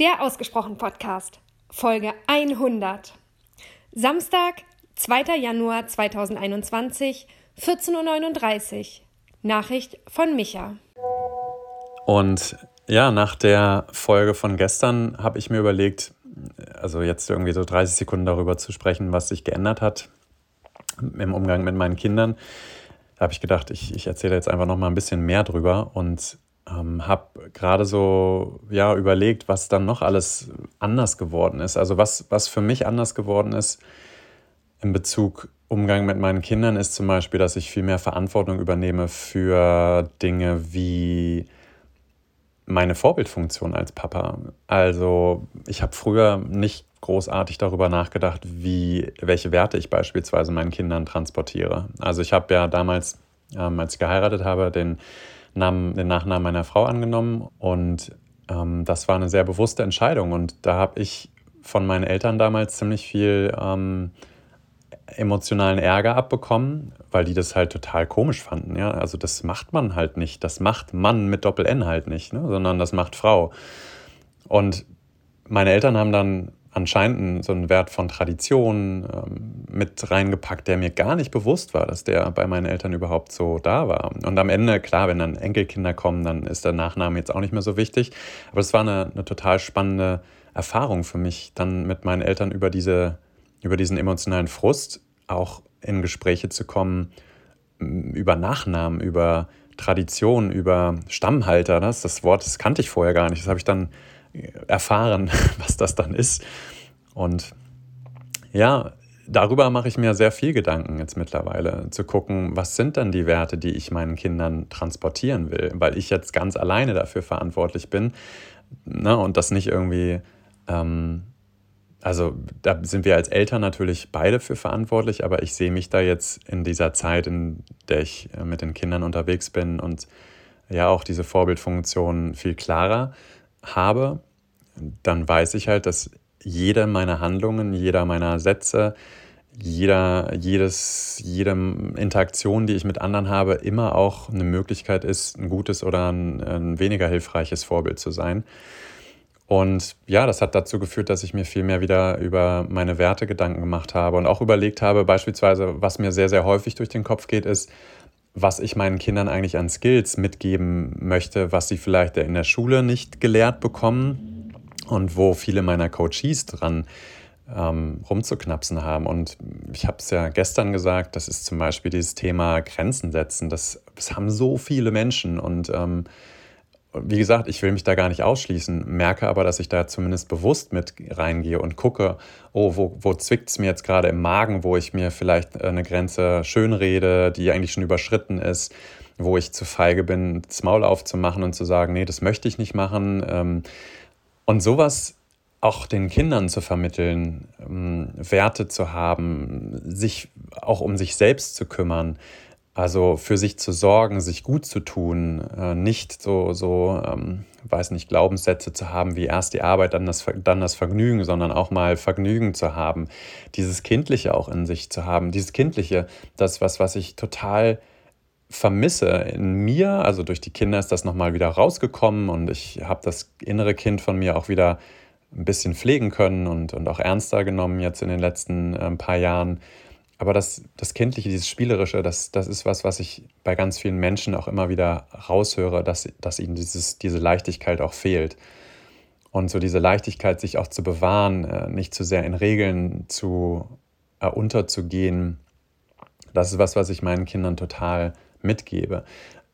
Der Ausgesprochen Podcast, Folge 100. Samstag, 2. Januar 2021, 14.39 Uhr. Nachricht von Micha. Und ja, nach der Folge von gestern habe ich mir überlegt, also jetzt irgendwie so 30 Sekunden darüber zu sprechen, was sich geändert hat im Umgang mit meinen Kindern. Da habe ich gedacht, ich, ich erzähle jetzt einfach noch mal ein bisschen mehr drüber und ähm, habe gerade so ja, überlegt, was dann noch alles anders geworden ist. Also was, was für mich anders geworden ist in Bezug Umgang mit meinen Kindern ist zum Beispiel, dass ich viel mehr Verantwortung übernehme für Dinge wie meine Vorbildfunktion als Papa. Also ich habe früher nicht großartig darüber nachgedacht, wie, welche Werte ich beispielsweise meinen Kindern transportiere. Also ich habe ja damals, ähm, als ich geheiratet habe, den Namen, den Nachnamen meiner Frau angenommen und ähm, das war eine sehr bewusste Entscheidung und da habe ich von meinen Eltern damals ziemlich viel ähm, emotionalen Ärger abbekommen, weil die das halt total komisch fanden. Ja? Also das macht man halt nicht. Das macht Mann mit Doppel-N halt nicht, ne? sondern das macht Frau. Und meine Eltern haben dann anscheinend so einen Wert von Tradition ähm, mit reingepackt, der mir gar nicht bewusst war, dass der bei meinen Eltern überhaupt so da war. Und am Ende, klar, wenn dann Enkelkinder kommen, dann ist der Nachname jetzt auch nicht mehr so wichtig. Aber es war eine, eine total spannende Erfahrung für mich, dann mit meinen Eltern über, diese, über diesen emotionalen Frust auch in Gespräche zu kommen, über Nachnamen, über Tradition, über Stammhalter. Das, das Wort, das kannte ich vorher gar nicht. Das habe ich dann erfahren, was das dann ist. Und ja, darüber mache ich mir sehr viel Gedanken jetzt mittlerweile, zu gucken, was sind denn die Werte, die ich meinen Kindern transportieren will, weil ich jetzt ganz alleine dafür verantwortlich bin ne, und das nicht irgendwie, ähm, also da sind wir als Eltern natürlich beide für verantwortlich, aber ich sehe mich da jetzt in dieser Zeit, in der ich äh, mit den Kindern unterwegs bin und ja auch diese Vorbildfunktion viel klarer habe, dann weiß ich halt, dass jede meiner Handlungen, jeder meiner Sätze, jeder, jedes, jede Interaktion, die ich mit anderen habe, immer auch eine Möglichkeit ist, ein gutes oder ein, ein weniger hilfreiches Vorbild zu sein. Und ja, das hat dazu geführt, dass ich mir viel mehr wieder über meine Werte Gedanken gemacht habe und auch überlegt habe, beispielsweise, was mir sehr, sehr häufig durch den Kopf geht, ist, was ich meinen Kindern eigentlich an Skills mitgeben möchte, was sie vielleicht in der Schule nicht gelehrt bekommen und wo viele meiner Coaches dran ähm, rumzuknapsen haben. Und ich habe es ja gestern gesagt, das ist zum Beispiel dieses Thema Grenzen setzen. Das, das haben so viele Menschen und ähm, wie gesagt, ich will mich da gar nicht ausschließen, merke aber, dass ich da zumindest bewusst mit reingehe und gucke, oh, wo, wo zwickt es mir jetzt gerade im Magen, wo ich mir vielleicht eine Grenze schönrede, die eigentlich schon überschritten ist, wo ich zu feige bin, das Maul aufzumachen und zu sagen, nee, das möchte ich nicht machen. Ähm, und sowas auch den Kindern zu vermitteln, ähm, Werte zu haben, sich auch um sich selbst zu kümmern, also für sich zu sorgen, sich gut zu tun, äh, nicht so, so ähm, weiß nicht, Glaubenssätze zu haben wie erst die Arbeit, dann das, dann das Vergnügen, sondern auch mal Vergnügen zu haben, dieses Kindliche auch in sich zu haben. Dieses Kindliche, das was, was ich total vermisse in mir, also durch die Kinder ist das nochmal wieder rausgekommen und ich habe das innere Kind von mir auch wieder ein bisschen pflegen können und, und auch ernster genommen jetzt in den letzten äh, paar Jahren aber das, das Kindliche, dieses Spielerische, das, das ist was, was ich bei ganz vielen Menschen auch immer wieder raushöre, dass, dass ihnen dieses, diese Leichtigkeit auch fehlt. Und so diese Leichtigkeit, sich auch zu bewahren, äh, nicht zu sehr in Regeln zu äh, unterzugehen, das ist was, was ich meinen Kindern total mitgebe.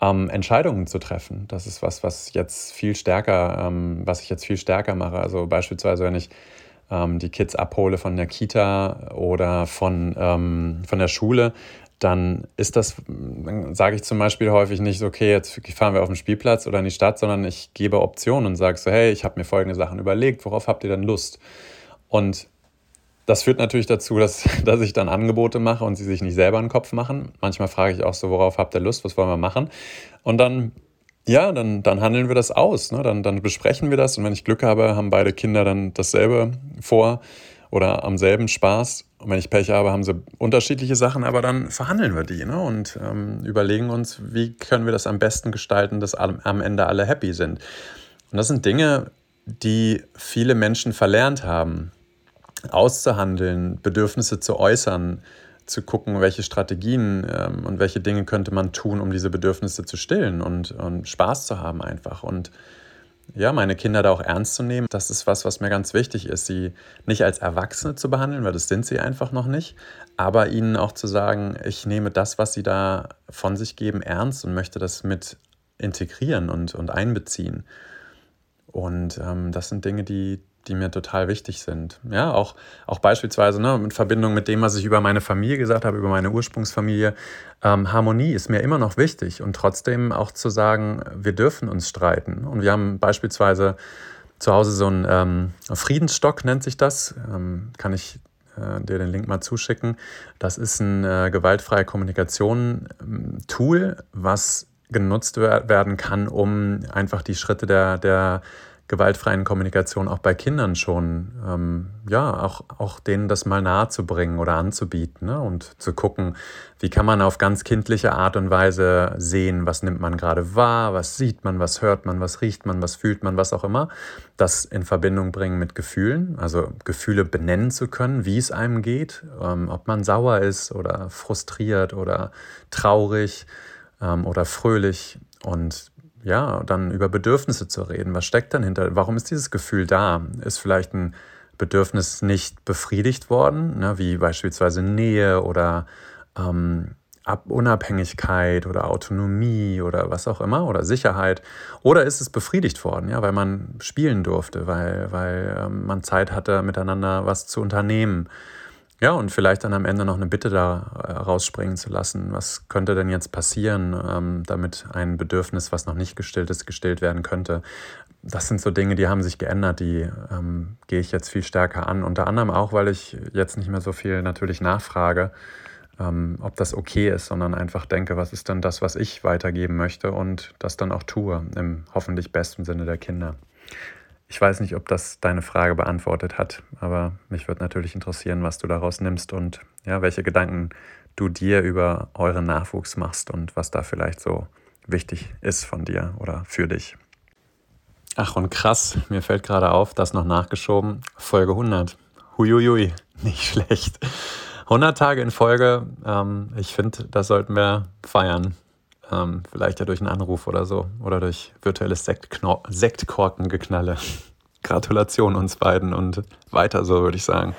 Ähm, Entscheidungen zu treffen, das ist was, was jetzt viel stärker, ähm, was ich jetzt viel stärker mache. Also beispielsweise, wenn ich ähm, die Kids abhole von der Kita oder von, ähm, von der Schule, dann ist das, sage ich zum Beispiel häufig nicht, okay, jetzt fahren wir auf den Spielplatz oder in die Stadt, sondern ich gebe Optionen und sage so, hey, ich habe mir folgende Sachen überlegt, worauf habt ihr denn Lust? Und das führt natürlich dazu, dass, dass ich dann Angebote mache und sie sich nicht selber einen Kopf machen. Manchmal frage ich auch so, worauf habt ihr Lust, was wollen wir machen? Und dann ja, dann, dann handeln wir das aus. Ne? Dann, dann besprechen wir das und wenn ich Glück habe, haben beide Kinder dann dasselbe vor oder am selben Spaß. Und wenn ich Pech habe, haben sie unterschiedliche Sachen, aber dann verhandeln wir die ne? und ähm, überlegen uns, wie können wir das am besten gestalten, dass am Ende alle happy sind. Und das sind Dinge, die viele Menschen verlernt haben, auszuhandeln, Bedürfnisse zu äußern, zu gucken, welche Strategien ähm, und welche Dinge könnte man tun, um diese Bedürfnisse zu stillen und, und Spaß zu haben einfach. Und ja, meine Kinder da auch ernst zu nehmen, das ist was, was mir ganz wichtig ist, sie nicht als Erwachsene zu behandeln, weil das sind sie einfach noch nicht, aber ihnen auch zu sagen, ich nehme das, was sie da von sich geben, ernst und möchte das mit integrieren und, und einbeziehen. Und ähm, das sind Dinge, die, die mir total wichtig sind. Ja, auch, auch beispielsweise ne, in Verbindung mit dem, was ich über meine Familie gesagt habe, über meine Ursprungsfamilie. Ähm, Harmonie ist mir immer noch wichtig und trotzdem auch zu sagen, wir dürfen uns streiten. Und wir haben beispielsweise zu Hause so einen ähm, Friedensstock, nennt sich das. Ähm, kann ich äh, dir den Link mal zuschicken. Das ist ein äh, gewaltfreie Kommunikation-Tool, ähm, was genutzt werden kann, um einfach die Schritte der, der gewaltfreien Kommunikation auch bei Kindern schon, ähm, ja, auch, auch denen das mal nahe zu bringen oder anzubieten ne? und zu gucken, wie kann man auf ganz kindliche Art und Weise sehen, was nimmt man gerade wahr, was sieht man, was hört man, was riecht man, was fühlt man, was auch immer. Das in Verbindung bringen mit Gefühlen, also Gefühle benennen zu können, wie es einem geht, ähm, ob man sauer ist oder frustriert oder traurig ähm, oder fröhlich und ja, dann über Bedürfnisse zu reden. Was steckt dann hinter? Warum ist dieses Gefühl da? Ist vielleicht ein Bedürfnis nicht befriedigt worden, ne, wie beispielsweise Nähe oder ähm, Unabhängigkeit oder Autonomie oder was auch immer oder Sicherheit? Oder ist es befriedigt worden, ja, weil man spielen durfte, weil, weil ähm, man Zeit hatte, miteinander was zu unternehmen? Ja, und vielleicht dann am Ende noch eine Bitte da äh, rausspringen zu lassen. Was könnte denn jetzt passieren, ähm, damit ein Bedürfnis, was noch nicht gestillt ist, gestillt werden könnte? Das sind so Dinge, die haben sich geändert, die ähm, gehe ich jetzt viel stärker an. Unter anderem auch, weil ich jetzt nicht mehr so viel natürlich nachfrage, ähm, ob das okay ist, sondern einfach denke, was ist denn das, was ich weitergeben möchte und das dann auch tue, im hoffentlich besten Sinne der Kinder. Ich weiß nicht, ob das deine Frage beantwortet hat, aber mich würde natürlich interessieren, was du daraus nimmst und ja, welche Gedanken du dir über euren Nachwuchs machst und was da vielleicht so wichtig ist von dir oder für dich. Ach und krass, mir fällt gerade auf, das noch nachgeschoben, Folge 100. Huiuiui, nicht schlecht. 100 Tage in Folge, ähm, ich finde, das sollten wir feiern. Ähm, vielleicht ja durch einen Anruf oder so oder durch virtuelles Sektkorkengeknalle. Gratulation uns beiden und weiter so, würde ich sagen.